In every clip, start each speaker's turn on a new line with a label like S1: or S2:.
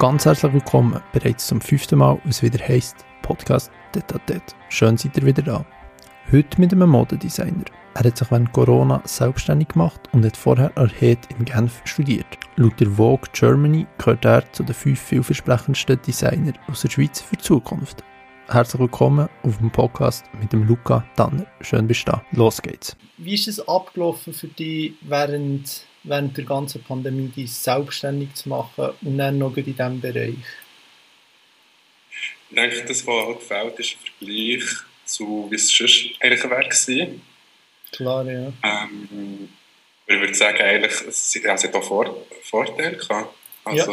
S1: Ganz herzlich willkommen bereits zum fünften Mal, was wieder heisst Podcast Detatet. Schön seid ihr wieder da. Heute mit einem Modedesigner. Er hat sich während Corona selbstständig gemacht und hat vorher Archet in Genf studiert. Laut der Vogue Germany gehört er zu den fünf vielversprechendsten Designern aus der Schweiz für die Zukunft. Herzlich willkommen auf dem Podcast mit dem Luca Tanner. Schön bist du da. Los geht's. Wie ist es abgelaufen für dich während, während der ganzen Pandemie, dich selbstständig zu machen und dann noch in diesem Bereich?
S2: Ich denke, das, was halt gefällt, ist ein Vergleich zu, wie es sonst eigentlich wäre
S1: Klar, ja.
S2: Ähm, ich würde sagen, eigentlich, es, es hat auch Vor Vorteile gehabt. Also,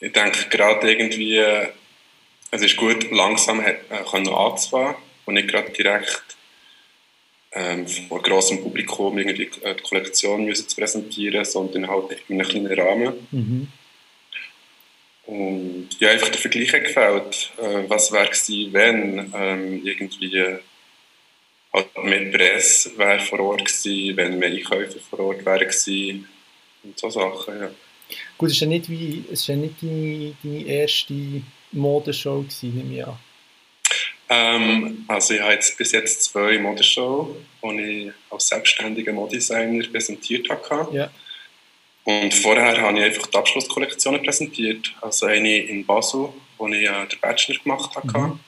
S2: ja. ich denke gerade irgendwie, es ist gut, langsam hat, äh, anzufangen und nicht gerade direkt ähm, vor grossem Publikum irgendwie äh, die Kollektion müssen zu präsentieren, sondern halt in einem kleinen Rahmen. Mhm. Und ja, einfach der Vergleich hat gefällt. Äh, was wäre gewesen, wenn ähm, irgendwie halt mehr Presse wäre vor Ort gewesen, wenn mehr Einkäufer vor Ort wären gewesen und so Sachen, ja.
S1: Gut, es ist ja nicht, wie, es ist ja nicht deine, deine erste Modeshow gewesen, nehme ich an.
S2: Ähm, also ich habe jetzt bis jetzt zwei Modeshows, die ich als selbstständiger Modedesigner präsentiert habe. Ja. Und vorher habe ich einfach die Abschlusskollektionen präsentiert. Also eine in Basel, wo ich äh, den Bachelor gemacht habe. Mhm.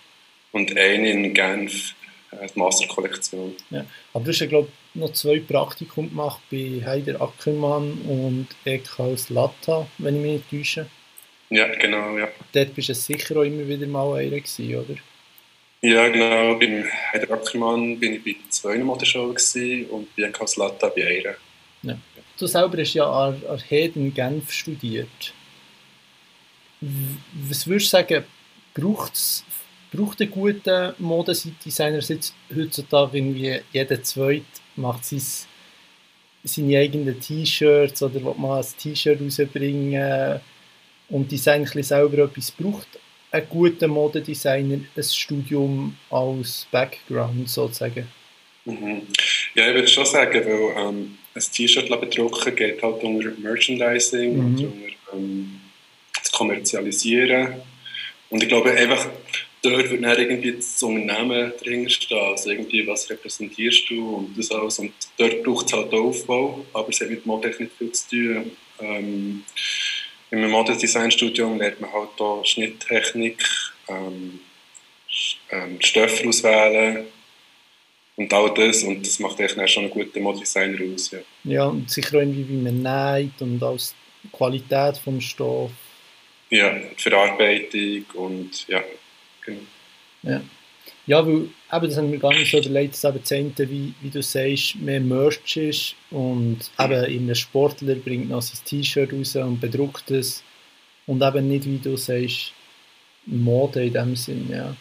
S2: Und eine in Genf, äh, die Masterkollektion.
S1: Ja. Aber du hast ja, glaube ich, noch zwei Praktikum gemacht bei Heider Ackermann und Ekaus Latta, wenn ich mich nicht täusche.
S2: Ja, genau, ja.
S1: Dort bist du sicher auch immer wieder mal einer gewesen, oder?
S2: Ja, genau. Beim Heider Ackermann bin ich bei zwei Modeshows und bei Ekaus Latta bei einer.
S1: Ja. Du selber hast ja an, an in Genf studiert. Was würdest du sagen, braucht's, braucht ein guter Modedesigner heutzutage irgendwie jeder Zweite macht sein, seine eigenen T-Shirts oder will mal ein T-Shirt rausbringen und designt selber etwas, braucht ein guter Modedesigner ein Studium als Background sozusagen?
S2: Mhm. Ja, ich würde schon sagen, weil ähm, ein T-Shirt bedrucken geht halt unter Merchandising mhm. und unter ähm, das Kommerzialisieren. Und ich glaube einfach, dort wird dann irgendwie das Unternehmen stehen. Also irgendwie, was repräsentierst du und das alles. Und dort braucht es halt Aufbau, aber es hat mit nicht viel zu tun. Ähm, Im Modedesign-Studium lernt man halt auch Schnitttechnik, ähm, ähm, Stoffe auswählen, und all das. Und das macht eigentlich schon einen guten Modedesigner aus. Ja.
S1: ja, und sicher auch irgendwie, wie man näht und auch die Qualität des Stoff.
S2: Ja, die Verarbeitung und ja, genau.
S1: Ja. Ja, weil eben, das haben wir gar nicht so überlegt, dass eben das eine, wie, wie du sagst, mehr Merch ist und eben ein Sportler bringt noch sein T-Shirt raus und bedruckt es und eben nicht, wie du sagst, Mode in dem Sinn, ja.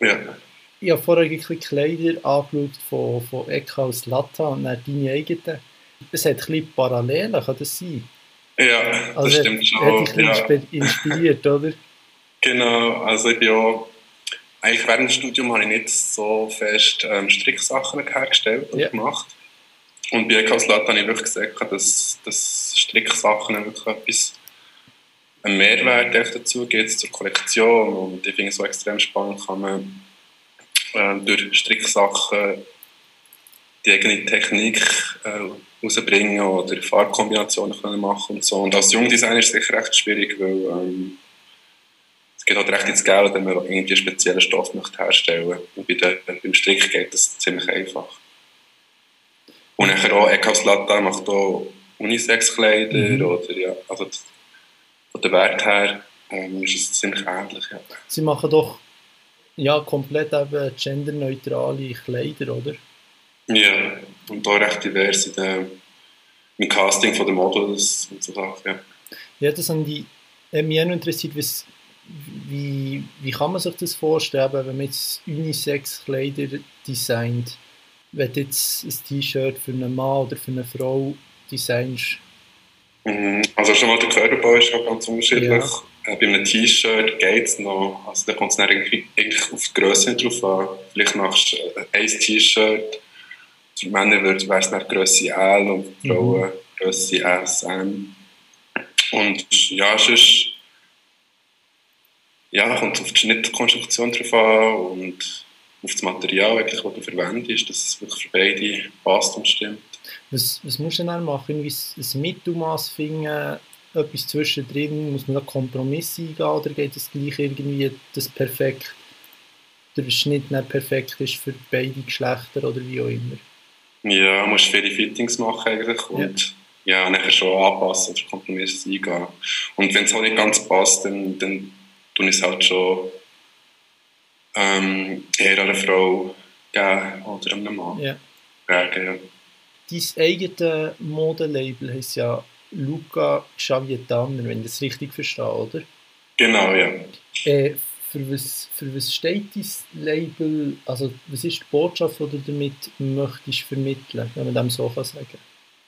S2: Ja
S1: ich habe vorher ein bisschen Kleider angeschaut von, von Eka aus Latta und dann deine eigenen. Es hat ein bisschen Parallelen, kann das sein?
S2: Ja, das also stimmt schon.
S1: Hat dich ja. inspiriert, oder?
S2: Genau, also ich auch, eigentlich während dem Studium habe ich nicht so fest ähm, Stricksachen hergestellt und ja. gemacht. Und bei Latta habe ich wirklich gesagt, dass, dass Stricksachen wirklich etwas einen Mehrwert dazu gibt zur Kollektion und ich finde es so extrem spannend, kann man äh, durch Stricksachen die eigene Technik äh, rausbringen oder Farbkombinationen können machen und so. Und als Jungdesigner ist es sicher recht schwierig, weil ähm, es geht halt recht ins Geld, wenn man irgendwie einen speziellen Stoff möchte herstellen Und bei der, beim Strick geht das ziemlich einfach. Und nachher auch Eckhaus Latta macht auch Unisex-Kleider mhm. oder ja, also von der Wert her ähm, ist es ziemlich ähnlich. Ja.
S1: Sie machen doch ja, komplett eben genderneutrale Kleider, oder?
S2: Ja, und auch recht divers in der, im Casting von den Models und so Sachen, ja.
S1: Ja, das haben die, äh, mich auch noch interessiert, was, wie, wie kann man sich das vorstellen, wenn man jetzt Unisex-Kleider designt? Wenn du jetzt ein T-Shirt für einen Mann oder für eine Frau designst?
S2: Mhm. Also schon mal der Körperbau ist auch ganz unterschiedlich. Ja. Äh, bei einem T-Shirt geht es noch. Also da kommt es eigentlich, auf die Größe drauf an. Vielleicht machst du äh, ein T-Shirt. Für Männer wäre es dann Größe L und für Frauen mhm. Größe S, M. Und ja, sonst ja, kommt auf die Schnittkonstruktion drauf an und auf das Material, eigentlich, das du verwendest, dass es wirklich für beide passt und stimmt.
S1: Was, was musst du dann machen? Irgendwie ein Mittelmaß finden, etwas zwischendrin? Muss man da Kompromisse eingehen oder geht es gleich irgendwie, dass perfekt, der Schnitt nicht perfekt ist für beide Geschlechter oder wie auch immer?
S2: Ja, du musst viele Fittings machen eigentlich und ja, ja nachher schon anpassen oder Kompromisse eingehen. Und wenn es halt nicht ganz passt, dann, dann ich es halt schon ähm, eher einer Frau geben oder einem Mann. Ja. Ja.
S1: Dein eigenes Modelabel heisst ja Luca Xavietaner, wenn ich das richtig verstehe, oder?
S2: Genau, ja.
S1: Äh, für, was, für was steht dein Label, also was ist die Botschaft, die du damit möchtest vermitteln, wenn man dem so kann sagen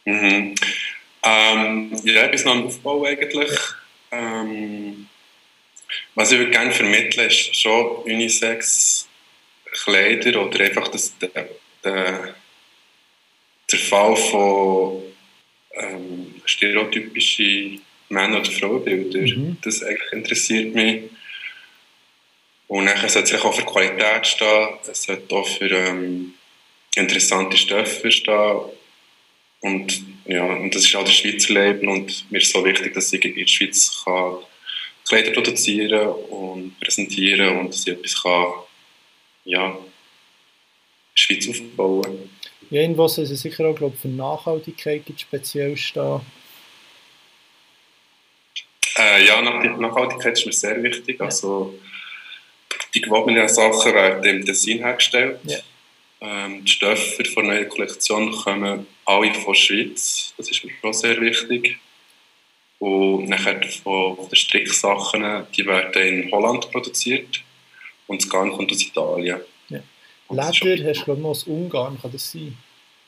S2: mhm. ähm, Ja, etwas nach dem Aufbau eigentlich. Ähm, was ich gerne vermittle, ist schon Unisex Kleider oder einfach das, der, der Zerfall von ähm, stereotypische Männer- oder Frauenbilder. Mhm. Das eigentlich interessiert mich. Und dann sollte es auch für Qualität stehen, es sollte auch für ähm, interessante Stoffe stehen. Und, ja, und das ist auch der Schweizer Label und mir ist so wichtig, dass ich in der Schweiz kann Kleider produzieren und präsentieren und dass ich etwas kann, ja, in der Schweiz aufbauen
S1: ja, irgendwo soll es sicher auch glaub, für Nachhaltigkeit speziell stehen.
S2: Äh, ja, Nachhaltigkeit ist mir sehr wichtig. Ja. Also, die gewonnenen Sachen werden im Design hergestellt. Ja. Ähm, die Stoffe der neuen Kollektion kommen alle von der Schweiz. Das ist mir auch sehr wichtig. Und nachher von, den Stricksachen, die werden in Holland produziert. Und das Garn kommt aus Italien.
S1: Leder hast du, glaube ich, aus Ungarn, kann das sein?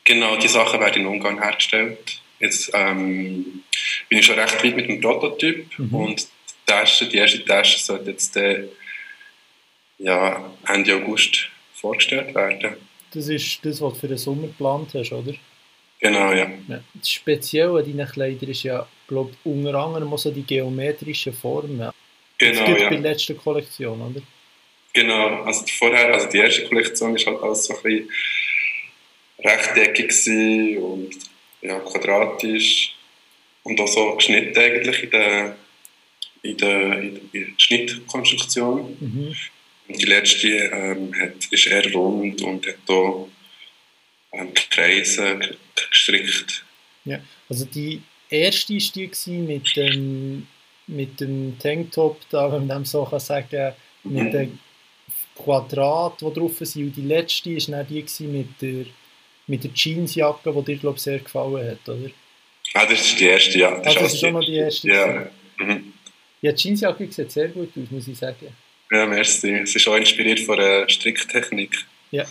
S2: Genau, die Sachen werden in Ungarn hergestellt. Jetzt ähm, bin ich schon recht weit mit dem Prototyp mhm. und die, Tasche, die erste Tasche sollte jetzt äh, ja, Ende August vorgestellt werden.
S1: Das ist das, was du für den Sommer geplant hast, oder?
S2: Genau, ja.
S1: ja. Das Spezielle an deinen Kleidern ist ja, glaube unter anderem auch so die geometrischen Formen.
S2: Genau, das
S1: gibt
S2: ja.
S1: bei der letzten Kollektion, oder?
S2: Genau, also vorher, also die erste Kollektion ist halt alles so ein bisschen rechteckig und ja, quadratisch und auch so geschnitten eigentlich in der, in der, in der Schnittkonstruktion. Mhm. Und die letzte ähm, hat, ist eher rund und hat hier ähm, Kreise gestrickt.
S1: Ja, also die erste war die mit dem, mit dem Tanktop, da, wenn man dem so kann sagen mit den Quadrat, die drauf sind. Und die letzte war dann die mit der, mit der Jeansjacke, die dir, glaube sehr gefallen hat, oder?
S2: Ah, das ist die erste, ja.
S1: Das, ah, das ist schon noch die erste.
S2: Ja. Mhm.
S1: Ja, die Jeansjacke sieht sehr gut aus, muss ich sagen.
S2: Ja, merci. Es ist auch inspiriert von der Stricktechnik.
S1: Ja.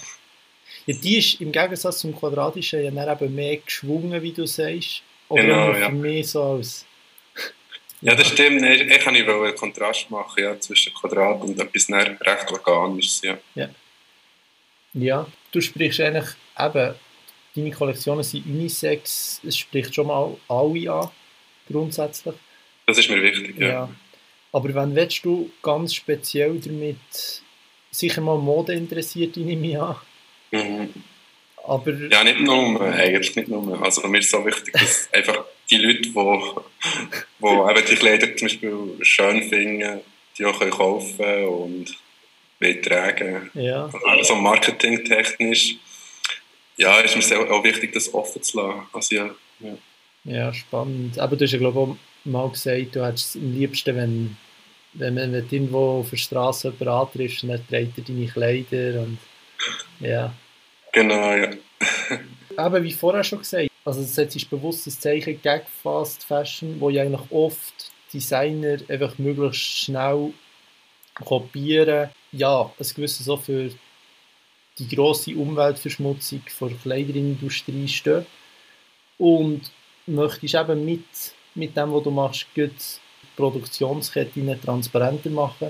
S1: ja. Die ist im Gegensatz zum Quadratischen ja dann eben mehr geschwungen, wie du sagst. Oder
S2: genau,
S1: für
S2: ja.
S1: mich so als
S2: ja, das stimmt. Ich, ich kann einen Kontrast machen ja, zwischen Quadrat und etwas recht Organisches. Ja.
S1: ja. Ja, du sprichst eigentlich eben, deine Kollektionen sind Unisex, es spricht schon mal alle an, grundsätzlich.
S2: Das ist mir wichtig, ja. ja.
S1: Aber wenn willst du ganz speziell damit sicher mal Mode interessiert, nehme ich an.
S2: Mhm. Aber, ja, nicht nur, eigentlich nicht nur. Also mir ist so wichtig, dass einfach die Leute, die, die eben die Kleider zum Beispiel schön finden, die auch können kaufen und tragen.
S1: Ja.
S2: Also marketingtechnisch ja, ist mir auch wichtig, das offen zu lassen. Also, ja, ja.
S1: ja, spannend. Aber du hast ja, glaube ich, auch mal gesagt, du hättest es am liebsten, wenn, wenn, du irgendwo auf der Straße jemand antriffst, dann trägt er deine Kleider und ja.
S2: Genau, ja.
S1: Aber wie vorher schon gesagt, also das ist bewusstes Zeichen gegen Fast Fashion, wo ja eigentlich oft Designer einfach möglichst schnell kopieren. Ja, ein gewisses so für die grosse Umweltverschmutzung der Kleiderindustrie stehen. Und möchtest eben mit, mit dem, was du machst, die Produktionskette transparenter machen.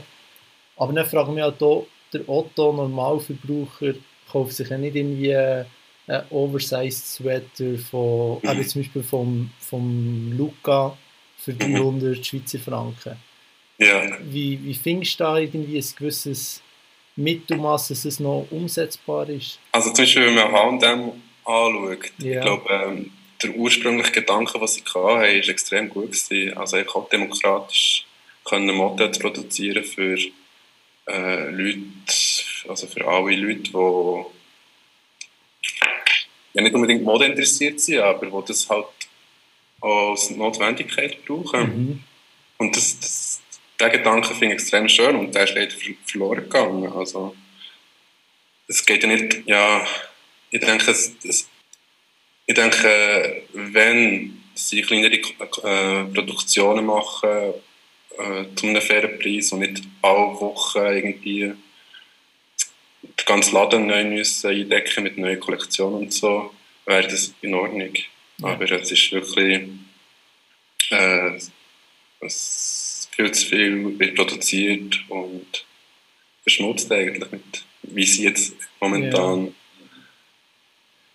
S1: Aber dann frage ich mich auch hier, der Otto-Normalverbraucher kauft sich ja nicht irgendwie ein Oversized Sweater von, mhm. zum Beispiel vom, vom Luca für 300 mhm. Schweizer Franken.
S2: Ja.
S1: Wie, wie findest du da irgendwie ein gewisses Mittelmaß, dass es noch umsetzbar ist?
S2: Also zum Beispiel, wenn man H&M anschaut, ja. ich glaube, ähm, der ursprüngliche Gedanke, was ich hatte, war extrem gut. Gewesen. Also einfach auch demokratisch können Mode produzieren für äh, Leute, also für alle Leute, die ja nicht unbedingt Mode interessiert sind, aber die das halt als Notwendigkeit brauchen. Mhm. Und das, das, der Gedanke finde ich extrem schön und der ist leider verloren gegangen. Also, es geht ja nicht, ja, ich denke, es, es, ich denke, wenn sie kleinere äh, Produktionen machen, äh, zu einem fairen Preis und nicht alle Wochen irgendwie den ganzen Laden neu müssen eindecken mit neuen Kollektionen und so, wäre das in Ordnung. Aber es ist wirklich äh, es viel zu viel wird produziert und verschmutzt eigentlich mit, wie sie jetzt momentan. Ja.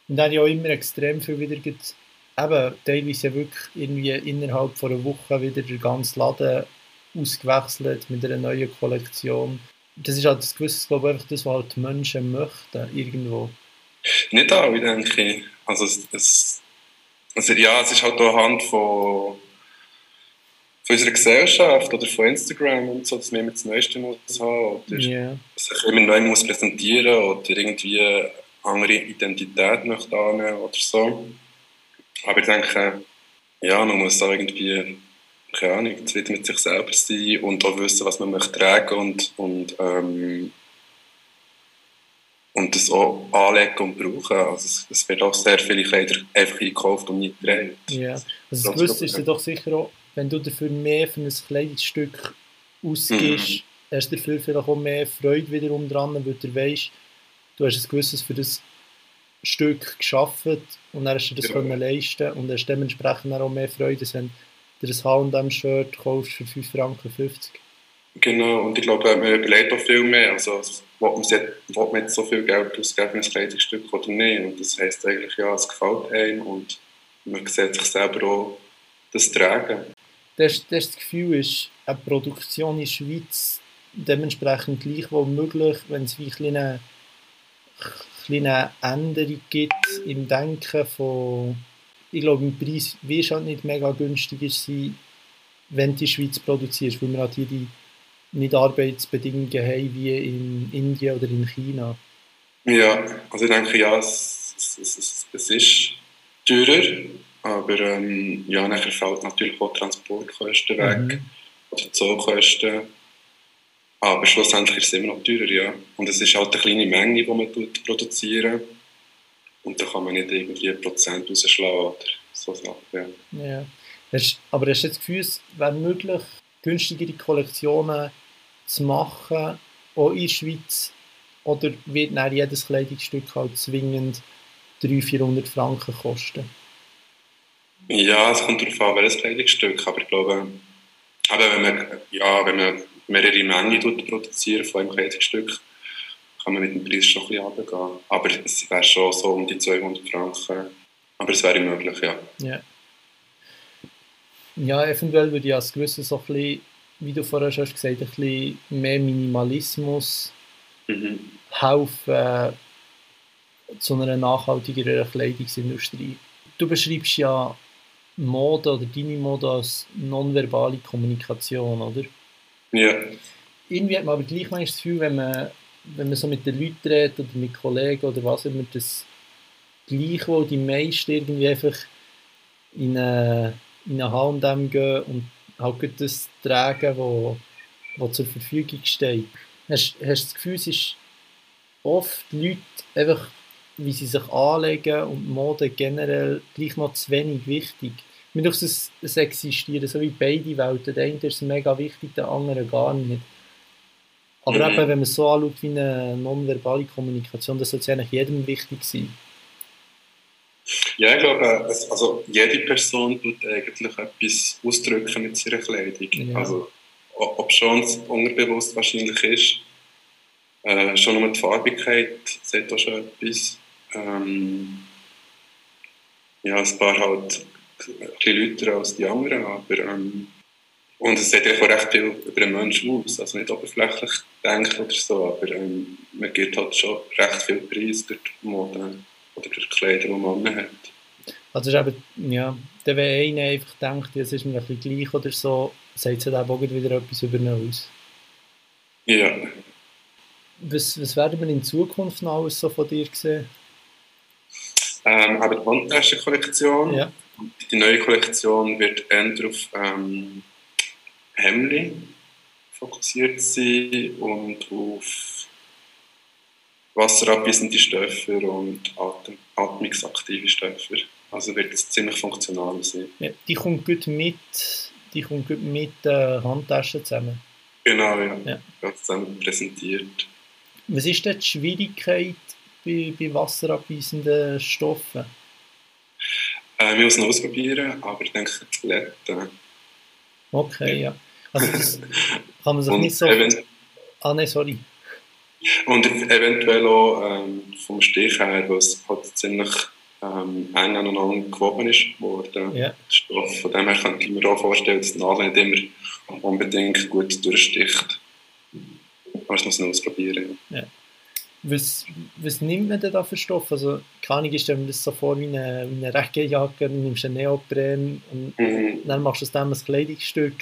S1: Und dann ja auch immer extrem viel wieder gibt, eben teilweise ja wirklich irgendwie innerhalb von einer Woche wieder der ganze Laden ausgewechselt mit einer neuen Kollektion. Das ist halt das Gewisse, glaube ich, einfach das, was halt die Menschen möchten, irgendwo.
S2: Nicht alle, denke ich. Also, es, es, also ja, es ist halt auch anhand von, von unserer Gesellschaft oder von Instagram und so, dass man immer das Neueste muss haben oder yeah. sich immer neu muss präsentieren oder irgendwie eine andere Identität möchte annehmen oder so. Aber ich denke, ja, man muss auch irgendwie keine Ahnung, zufrieden mit sich selber sein und auch wissen, was man möchte tragen und, und, ähm, und das auch anlegen und brauchen. Also es, es wird auch sehr viele Kleider einfach eingekauft und nicht getragen.
S1: Ja, also das Gewisse ist ja doch sicher auch, wenn du dafür mehr für ein Kleidungsstück ausgibst, mhm. hast du dafür vielleicht auch mehr Freude wiederum dran, weil du weißt, du hast ein gewisses für das Stück geschaffen und dann hast du das ja. können leisten und hast dementsprechend auch mehr Freude, wenn ein H&M-Shirt kaufst für 5,50 Franken.
S2: Genau, und ich glaube, man überlegt auch viel mehr. Also, will man, jetzt so viel Geld ausgeben für ein Kleidungsstück oder nicht? Und das heisst eigentlich, ja, es gefällt einem und man sieht sich selber auch das Tragen.
S1: Das, das Gefühl ist, eine Produktion in der Schweiz dementsprechend gleich wohl möglich, wenn es wie eine kleine Änderung gibt im Denken von ich glaube, im Preis wird halt nicht mega günstiger sein, wenn du in der Schweiz produzierst, weil wir halt hier die nicht Arbeitsbedingungen haben wie in Indien oder in China.
S2: Ja, also ich denke, ja, es, es, es, es ist teurer, aber ähm, ja, nachher fällt natürlich auch Transportkosten weg mhm. oder Zollkosten. Aber schlussendlich ist es immer noch teurer, ja. Und es ist halt eine kleine Menge, die man produziert. Und da kann man nicht irgendwie ein Prozent rausschlagen oder so Sachen. Ja.
S1: ja. Aber hast du das Gefühl, es wäre möglich, günstigere Kollektionen zu machen, auch in der Schweiz? Oder wird dann jedes Kleidungsstück halt zwingend 300, 400 Franken kosten?
S2: Ja, es kommt darauf an, welches Kleidungsstück. Aber ich glaube, aber wenn man, ja, wenn man mehrere Mengen produziert von einem Kleidungsstück, kann man mit dem Preis schon ein bisschen runtergehen. Aber es wäre schon so um die 200 Franken. Aber es wäre möglich, ja.
S1: Ja, ja eventuell würde ich als gewisses so ein bisschen, wie du vorher schon gesagt hast, ein bisschen mehr Minimalismus mhm. helfen äh, zu einer nachhaltigeren Kleidungsindustrie. Du beschreibst ja Mode oder deine Mode als nonverbale Kommunikation, oder?
S2: Ja.
S1: Irgendwie hat man aber gleich das Gefühl, wenn man wenn man so mit den Leuten redet oder mit Kollegen oder was immer, das gleich, wo die meisten irgendwie einfach in eine, in eine H&M gehen und halt das tragen, wo zur Verfügung steht. Hast, du das Gefühl, es ist oft Leute einfach, wie sie sich anlegen und Mode generell gleich noch zu wenig wichtig. Mir es, es existieren so wie beide Welten. Der eine ist mega wichtig, der andere gar nicht. Aber mhm. eben, wenn man es so anschaut wie eine nonverbale Kommunikation, das sollte eigentlich jedem wichtig sein.
S2: Ja, ich glaube, also jede Person tut eigentlich etwas ausdrücken mit ihrer Kleidung. Ja. Also, ob schon es unterbewusst wahrscheinlich ist, äh, schon nur die Farbigkeit sieht auch schon etwas. Ähm, ja, ein paar halt die Leute als die anderen, aber ähm, und es sieht auch recht viel über einen Menschen aus, also nicht oberflächlich denkt oder so, aber ähm, man gibt halt schon recht viel Preis durch die Mode oder durch die Kleider, die man hat.
S1: Also ist eben, ja, wenn einer einfach denkt, es ist mir ein bisschen gleich oder so, sagt es halt auch wieder etwas über ihn aus.
S2: Ja.
S1: Was, was werden wir in Zukunft noch alles so von dir sehen?
S2: Ähm, aber die Wandtaschenkollektion.
S1: Ja.
S2: Die neue Kollektion wird eher auf ähm, Hemli fokussiert sein und auf wasserabweisende Stoffe und atem atmungsaktive Stoffe. Also wird es ziemlich funktional sein.
S1: Ja, die kommt gut mit, die kommt gut mit äh, Handtaschen zusammen.
S2: Genau, ja. ja. Ganz zusammen präsentiert.
S1: Was ist denn die Schwierigkeit bei, bei wasserabweisenden Stoffen?
S2: Äh, wir müssen ausprobieren, aber ich denke, die Glätten.
S1: Okay, ja. Also das kann man sich nicht so... Ah, nein, sorry.
S2: Und eventuell auch ähm, vom Stich her, es halt ziemlich ähm, eng aneinander gewoben ist.
S1: Ja.
S2: Stoff. Von dem her kann ich mir auch vorstellen, dass die Nadel nicht immer unbedingt gut durchsticht. Aber das muss man ausprobieren.
S1: Ja. Was, was nimmt man denn da für Stoff? Also, keine ich stelle mir das so vor wie eine, wie eine Regenjacke, du nimmst einen Neopren und mhm. dann machst du aus dem ein Kleidungsstück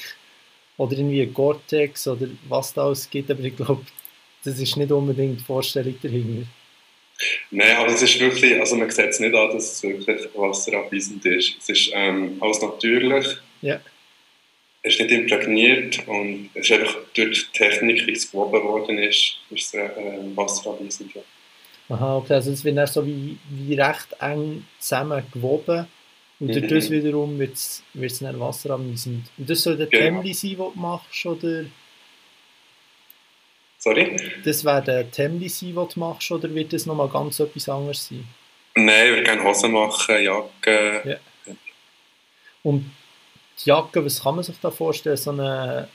S1: oder irgendwie ein Gore-Tex oder was da alles gibt, aber ich glaube, das ist nicht unbedingt die Vorstellung dahinter.
S2: Nein, aber es ist wirklich, also man sieht es nicht an, dass es wirklich wasserabweisend ist. Es ist ähm, alles natürlich.
S1: Ja.
S2: Es ist nicht imprägniert und es ist einfach durch die Technik, wie es gewoben worden ist, ist es äh, wasserabweisend. Ja.
S1: Aha, okay, also es wird dann so wie, wie recht eng zusammen gewoben und mhm. das wiederum wird es, dann wasserabweisend. Und das soll der genau. Temli sein, den du machst, oder?
S2: Sorry?
S1: Das wäre der Temli sein, den du machst, oder wird das nochmal ganz etwas anderes sein?
S2: Nein, würde gerne Hosen machen, Jacke.
S1: Ja. Und die Jacke, was kann man sich da vorstellen? So eine,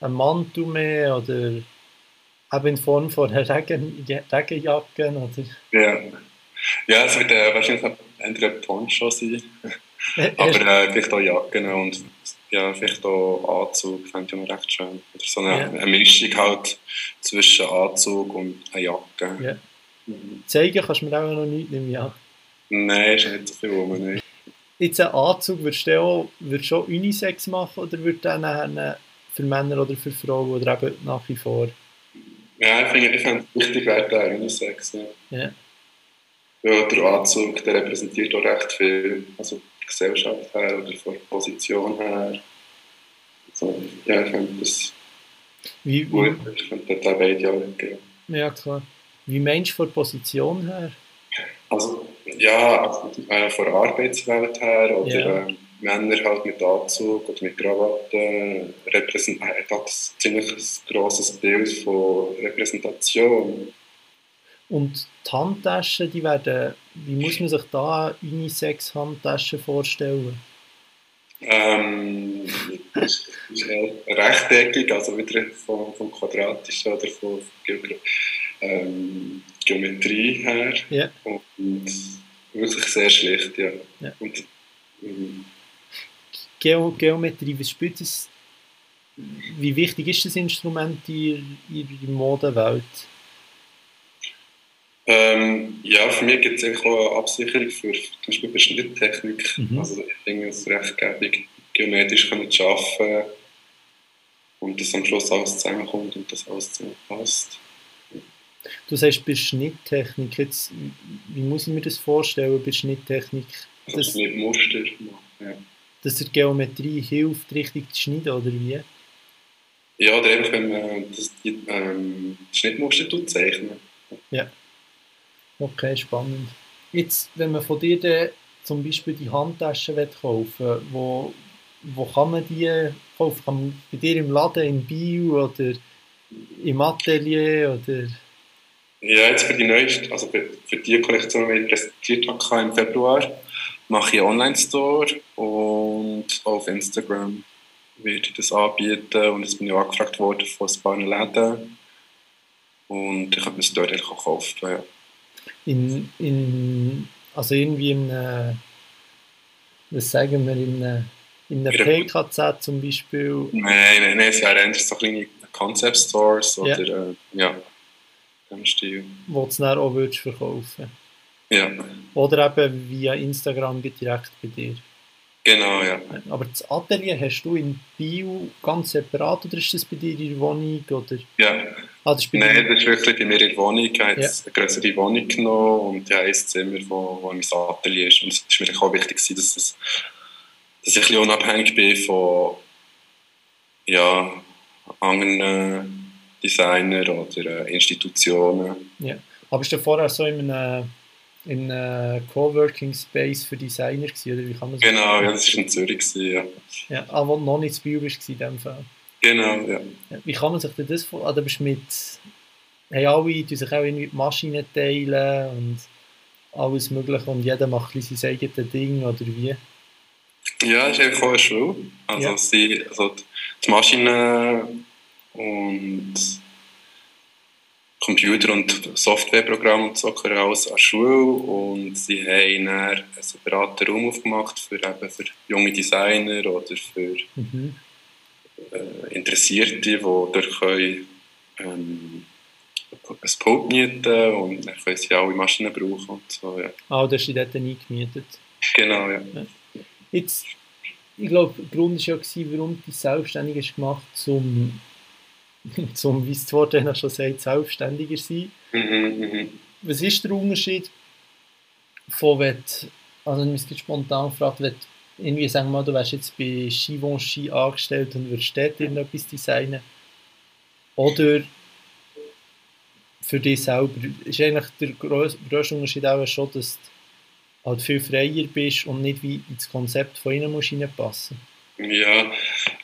S1: ein Mantel mehr oder eben in Form von Regen, Regenjacke? Oder?
S2: Ja. ja, es wird äh, wahrscheinlich entweder ein Poncho sein, aber äh, vielleicht auch Jacken und ja, vielleicht auch Anzug, fände ich noch recht schön. Oder so eine, ja. eine Mischung halt zwischen Anzug und einer Jacke.
S1: Ja. Mhm. Zeigen kannst du mir auch noch nicht im Jahr.
S2: Nein, ist nicht so viel rum. Nicht.
S1: Jetzt ein Anzug, würdest du auch, würdest auch Unisex machen oder würdest du dann für Männer oder für Frauen oder eben nach wie vor?
S2: Ja, ich finde, ich finde es wichtig, wäre der Unisex. Ja.
S1: ja.
S2: Ja, der Anzug, der repräsentiert auch recht viel. Also Gesellschaft her oder von der Position her. Also, ja, ich finde das
S1: wie,
S2: gut. Ich finde das auch beide angeben.
S1: Ja, klar. Wie meinst du von der Position her?
S2: Also, ja, also, äh, von der Arbeitswelt her oder
S1: ja.
S2: äh, Männer halt mit Anzug oder mit Krawatte repräsentieren hat ein ziemlich grosses Bild von Repräsentation.
S1: Und die Handtaschen, die werden, wie muss man sich da Unisex-Handtaschen vorstellen?
S2: Ähm, rechteckig, also wieder vom, vom Quadratischen oder von ähm, Geometrie her.
S1: Yeah.
S2: Und wirklich sehr schlicht, ja.
S1: ja.
S2: Und,
S1: Geo Geometrie, was spielt das? Wie wichtig ist das Instrument in der Modewelt?
S2: Ähm, ja, für mich gibt es auch eine Absicherung für zum Beispiel Beschnitttechnik. Mhm. Also ich finde es recht gäbig, geometrisch können zu arbeiten und dass am Schluss alles zusammenkommt und das alles zusammenpasst.
S1: Du sagst Beschnitttechnik, jetzt, wie muss ich mir das vorstellen, Beschnitttechnik?
S2: Also das mit Muster ja.
S1: Dass der Geometrie hilft, richtig zu schneiden, oder wie?
S2: Ja, oder einfach, wenn man das, die ähm, Schnittmuster zeichnet.
S1: Ja. Okay, spannend. Jetzt, wenn man von dir zum Beispiel die Handtaschen kaufen will, wo, wo kann man die kaufen? Kann man bei dir im Laden, in Bio oder im Atelier oder...
S2: Ja, jetzt für die neueste, also für, für die Kollektion, die ich präsentiert habe im Februar, mache ich einen Online-Store und auf Instagram werde ich das anbieten und es bin ich auch angefragt worden von ein paar Läden und ich habe es dort gekauft. Ja
S1: in, in, also irgendwie in, äh, Das sagen wir in, äh, in einer PKZ zum Beispiel.
S2: Nein, nein, nein, es wären eigentlich so kleine Concept Stores oder ja, äh, ja dem Stil.
S1: Wo du es dann auch würdest verkaufen
S2: Ja.
S1: Oder eben via Instagram direkt bei dir.
S2: Genau, ja.
S1: Aber das Atelier hast du in Bio ganz separat oder ist das bei dir in der Wohnung? Oder?
S2: Ja. Ah, das Nein, das ist wirklich bei mir in der Wohnung. Ich habe jetzt ja. eine größere Wohnung genommen und ja, ein Zimmer, wo, wo mein Atelier ist. Und es ist mir auch wichtig, dass, es, dass ich ein unabhängig bin von ja, anderen Designern oder äh, Institutionen.
S1: Ja. Aber bist du vorher so in einem in einem Coworking Space für Designer gewesen, oder wie kann man?
S2: Genau, ja, das war in Zürich, gewesen, ja.
S1: Ja, aber ah, noch nicht zu Bio bist in dem Fall.
S2: Genau, ja.
S1: ja. Wie kann man sich das vorstellen? Ah, bist mit, hey, alle tun sich auch irgendwie die Maschinen teilen und alles mögliche und jeder macht ein sein eigenes Ding, oder wie?
S2: Ja, es ist einfach auch eine Schule. Also, ja. sie, also die Maschinen und Computer- und Softwareprogramme und so alles an Schule und sie haben dann einen separaten Raum aufgemacht für, eben für junge Designer oder für mhm. äh, Interessierte, die dort können, ähm, ein Pult mieten und dann können sie alle Maschinen brauchen und so, ja.
S1: Ah, das ist dort eingemietet?
S2: Genau, ja.
S1: Jetzt, ich glaube, der Grund war ja, warum du selbstständig gemacht hast, um zum, wie es das Wort dann schon sagt, selbstständiger sein.
S2: Mhm, mh.
S1: Was ist der Unterschied von, wenn also man sich spontan fragt, wenn irgendwie sagen wir mal, du wärst jetzt bei Givenchy angestellt und würdest dort irgendetwas designen oder für dich selber, ist eigentlich der grösste Unterschied auch schon, dass du halt viel freier bist und nicht wie ins Konzept von ihnen musst reinpassen
S2: Ja,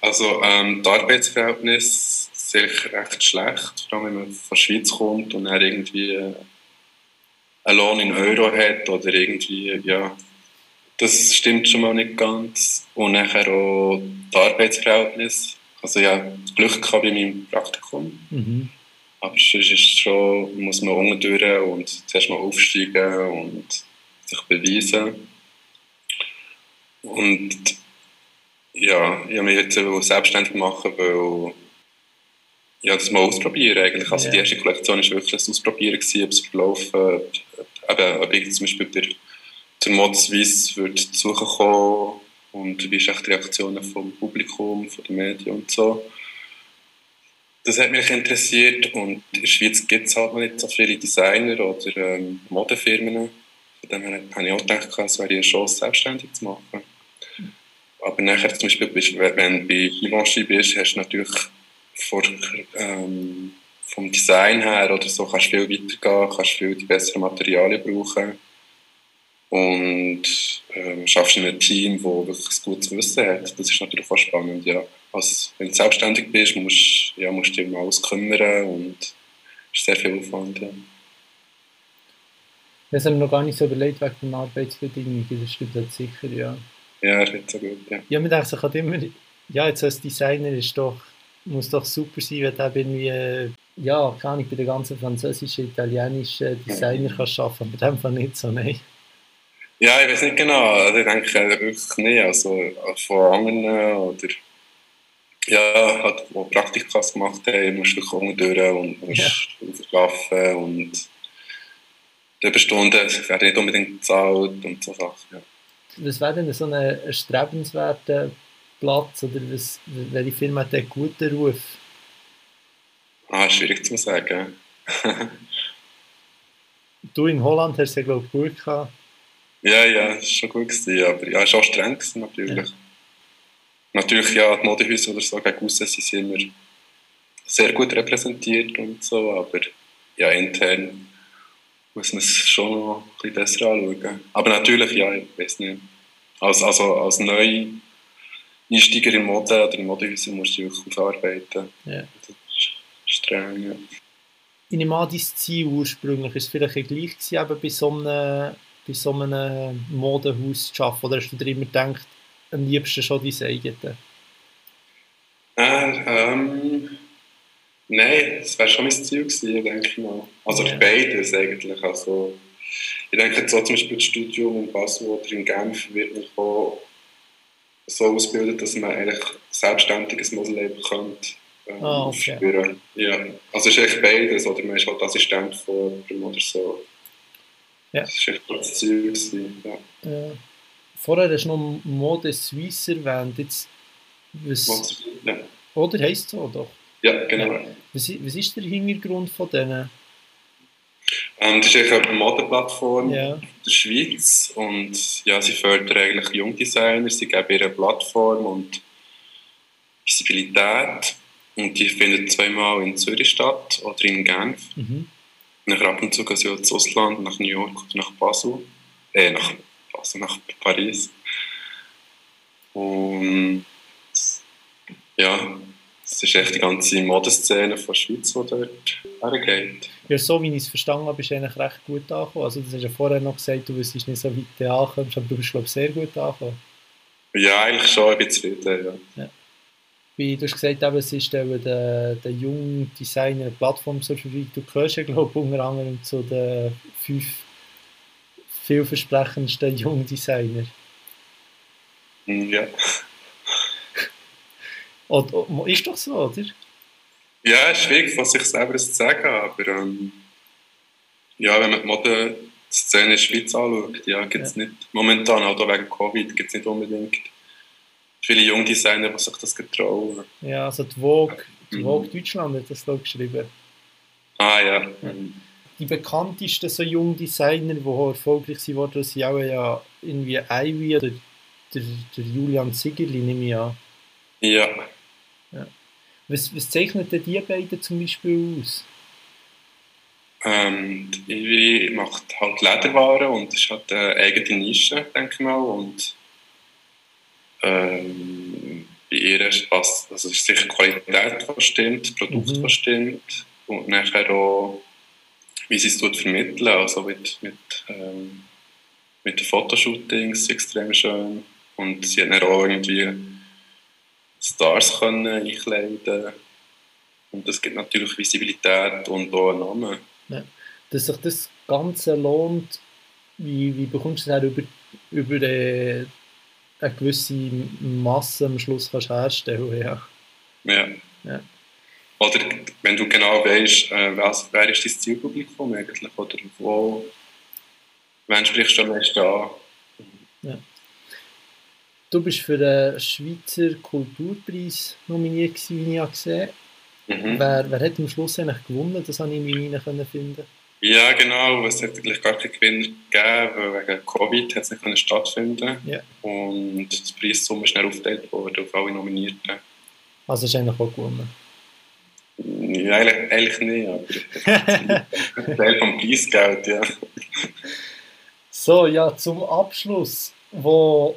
S2: also ähm, das Arbeitsverhältnis sicher recht schlecht, vor allem wenn man von der Schweiz kommt und dann irgendwie einen Lohn in Euro hat oder irgendwie, ja, das stimmt schon mal nicht ganz. Und nachher auch das Arbeitsverhältnis. Also ja, Glück gehabt bei meinem Praktikum.
S1: Mhm.
S2: Aber sonst ist schon, muss man unten und zuerst mal aufsteigen und sich beweisen. Und ja, ich habe mich jetzt selbstständig machen, weil ja, das mal ausprobieren eigentlich. Also yeah. die erste Kollektion war wirklich ein Ausprobieren, gewesen, ob es verlaufen, eben, ob ich zum Beispiel der, der Mod Suisse würde zu Suchen kommen und wie ist die Reaktionen vom Publikum, von den Medien und so. Das hat mich interessiert und in der Schweiz gibt es halt noch nicht so viele Designer oder ähm, Modefirmen. Von dem her habe ich auch gedacht, es wäre eine Chance, selbstständig zu machen. Aber nachher zum Beispiel, wenn du bei Givenchy bist, hast du natürlich vor, ähm, vom Design her oder so kannst du viel weitergehen, kannst viel die besseren Materialien brauchen und ähm, schaffst in einem Team, das wirklich ein gutes Wissen hat. Das ist natürlich auch spannend, ja. Also, wenn du selbstständig bist, musst, ja, musst du dich um alles kümmern und es ist sehr viel Aufwand, ja.
S1: Das haben wir noch gar nicht so überlegt wegen den Arbeitsbedingungen, das stimmt halt sicher, ja.
S2: Ja, das ist so gut, ja.
S1: Ja, man denkt sich halt immer, ja, jetzt als Designer ist doch muss doch super sein, wenn du irgendwie, äh, ja, kann ich bei den ganzen französischen, italienischen Designer kannst arbeiten, aber in dem Fall nicht so, nein.
S2: Ja, ich weiß nicht genau, also ich denke wirklich nicht, also von anderen oder ja, halt, wo Praktikas gemacht haben, musst du durch und musst ja. arbeiten und die Überstunden werden nicht unbedingt bezahlt und so Sachen, ja.
S1: Was wäre denn so ein erstrebenswerter Platz oder was, welche Firma hat einen guten Ruf?
S2: Ah, schwierig zu sagen.
S1: du in Holland hast es ja, glaube ich, gut gehabt.
S2: Ja, ja, es war schon gut, gewesen, aber ja, es war auch streng gewesen, natürlich. Ja. Natürlich, ja, die Modehäuser oder so gegen aussen sind immer sehr gut repräsentiert und so, aber ja, intern muss man es schon noch ein bisschen besser anschauen. Aber natürlich, ja, ich weiß nicht. Als, also als neu Einsteiger in Mode oder in Modehäusern musst du wirklich aufarbeiten.
S1: Ja.
S2: Das ist streng, ja.
S1: Ich nehme an, dein Ziel ursprünglich ist vielleicht gleich gewesen, eben bei so einem, bei so einem Modehaus zu arbeiten? Oder hast du dir immer gedacht, am liebsten schon dein eigenes?
S2: Äh, ähm, nein, das wäre schon mein Ziel gewesen, denke ich mal. Also ja. beides eigentlich. Also, ich denke, so zum Beispiel das Studium in Basel oder in Genf wird mir kommen, so ausbildet, dass man eigentlich selbstständiges Modelleben könnte.
S1: Ähm, ah, okay.
S2: Führen. Ja, also es ist echt beides, oder man ist halt Assistent von jemandem oder so. Ja. Das war echt das Ziel. ja.
S1: Äh, vorher hast du noch Mode Suisse erwähnt. Jetzt, was, ja. Oder heisst es so, doch?
S2: Ja, genau.
S1: Was, was ist der Hintergrund von denen?
S2: Ähm, das ist eine Modeplattform ja. der Schweiz und ja, sie fördern eigentlich Jungdesigner, sie geben ihre Plattform und Visibilität und die findet zweimal in Zürich statt oder in Genf. Mhm. Nach ab und zu gehen sie auch ins Ausland, nach New York oder nach Basel, äh, nach Basel, nach Paris. Und ja, es ist echt die ganze Modeszene von der Schweiz, die dort hergeht.
S1: Ja, so wie ich es verstanden habe, bist du eigentlich recht gut angekommen. Also, du hast ja vorher noch gesagt, du wüsstest nicht so weit du ankommst, aber du bist, glaube ich, sehr gut angekommen.
S2: Ja, eigentlich schon, ich bin zufrieden, ja. ja.
S1: Wie du hast gesagt, eben, es ist eben der, der junge Designer Plattform zur Verfügung. Du gehörst ja, glaube ich, unter anderem zu den fünf vielversprechendsten jungen Designer.
S2: Ja.
S1: Oder, ist doch so, oder?
S2: Ja, es ist schwierig, was ich selber zu sagen aber ähm, ja, wenn man die Modenszene in der Schweiz anschaut, ja, gibt es ja. nicht, momentan, auch wegen Covid, gibt es nicht unbedingt viele junge Designer, die sich das getrauen.
S1: Ja, also die Vogue, die mhm. Vogue Deutschland hat das da geschrieben.
S2: Ah ja.
S1: Die bekanntesten so jungen Designer, die erfolgreich sind worden, sind auch ja irgendwie Ivy oder der, der Julian Ziggerli, nehme ich an.
S2: Ja.
S1: ja. Was, was zeichnet denn die beiden zum Beispiel aus?
S2: Ähm, Ivy macht halt Lederwaren und ist halt eine eigene Nische, denke ich mal. Und ähm, bei ihr passt, also ist sicher die Qualität, die stimmt, das Produkt, mhm. stimmt. Und nachher auch, wie sie es vermitteln, also mit, mit, ähm, mit den Fotoshootings extrem schön. Und sie hat dann auch irgendwie Stars können einkleiden und das gibt natürlich Visibilität und auch einen Namen.
S1: Ja. Dass sich das Ganze lohnt, wie, wie bekommst du das über, über die, eine gewisse Masse am Schluss kannst herstellen ja.
S2: ja. ja. Oder wenn du genau weißt, äh, was, wer ist dein Zielpublikum eigentlich, oder wo, wen sprichst du am besten an?
S1: Ja. Du bist für den Schweizer Kulturpreis nominiert gewesen, wie ich gesehen mhm. wer, wer hat am Schluss eigentlich gewonnen? Das habe ich mir finden.
S2: Ja, genau. Es hat eigentlich gar keinen Gewinner gegeben, weil wegen Covid hat es nicht stattfinden
S1: ja.
S2: Und das Preissumme ist schnell aufgeteilt worden auf alle Nominierten.
S1: Also hast du eigentlich auch gewonnen?
S2: Ja, eigentlich, eigentlich nicht, aber ein Teil vom Preisgeld, ja.
S1: So, ja, zum Abschluss, wo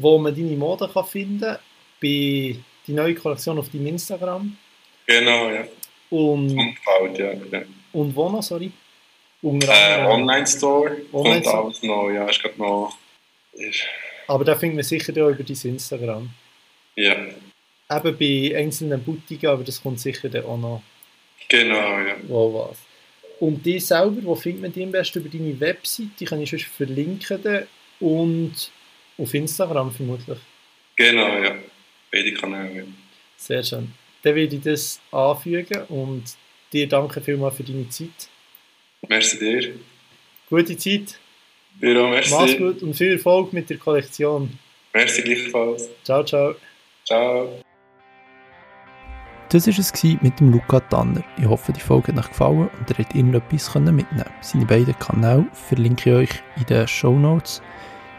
S1: wo man deine Mode kann finden kann, bei die neue Kollektion auf deinem Instagram.
S2: Genau, ja.
S1: Und,
S2: Umfeld, ja, ja.
S1: Und wo noch, sorry?
S2: Äh, Online-Store Online kommt alles noch, ja, ist gerade noch... Ist...
S1: Aber da findet man sicher auch über dein Instagram.
S2: Ja.
S1: Eben bei einzelnen Boutiquen, aber das kommt sicher dann auch noch.
S2: Genau, ja.
S1: Wo was. Und die selber, wo findet man die am besten? Über deine Website, die kann ich schon verlinken. Und auf Instagram vermutlich.
S2: Genau, ja. Beide Kanäle.
S1: Sehr schön. Dann werde ich das anfügen und dir danke vielmals für deine Zeit.
S2: Merci dir.
S1: Gute Zeit.
S2: Ja, merci.
S1: Mach's gut und viel Erfolg mit der Kollektion.
S2: Merci gleichfalls.
S1: Ciao, ciao.
S2: Ciao.
S1: Das war es mit dem Luca Tanner. Ich hoffe, die Folge hat euch gefallen und ihr habt irgendetwas mitnehmen Seine beiden Kanäle verlinke ich euch in den Show Notes.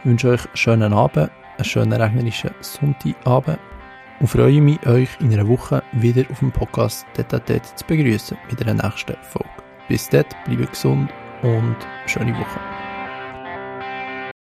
S1: Ich wünsche euch einen schönen Abend, einen schönen regnerischen Sonntagabend und freue mich, euch in einer Woche wieder auf dem Podcast Tete zu begrüßen mit einer nächsten Folge. Bis dort, bleibt gesund und schöne Woche.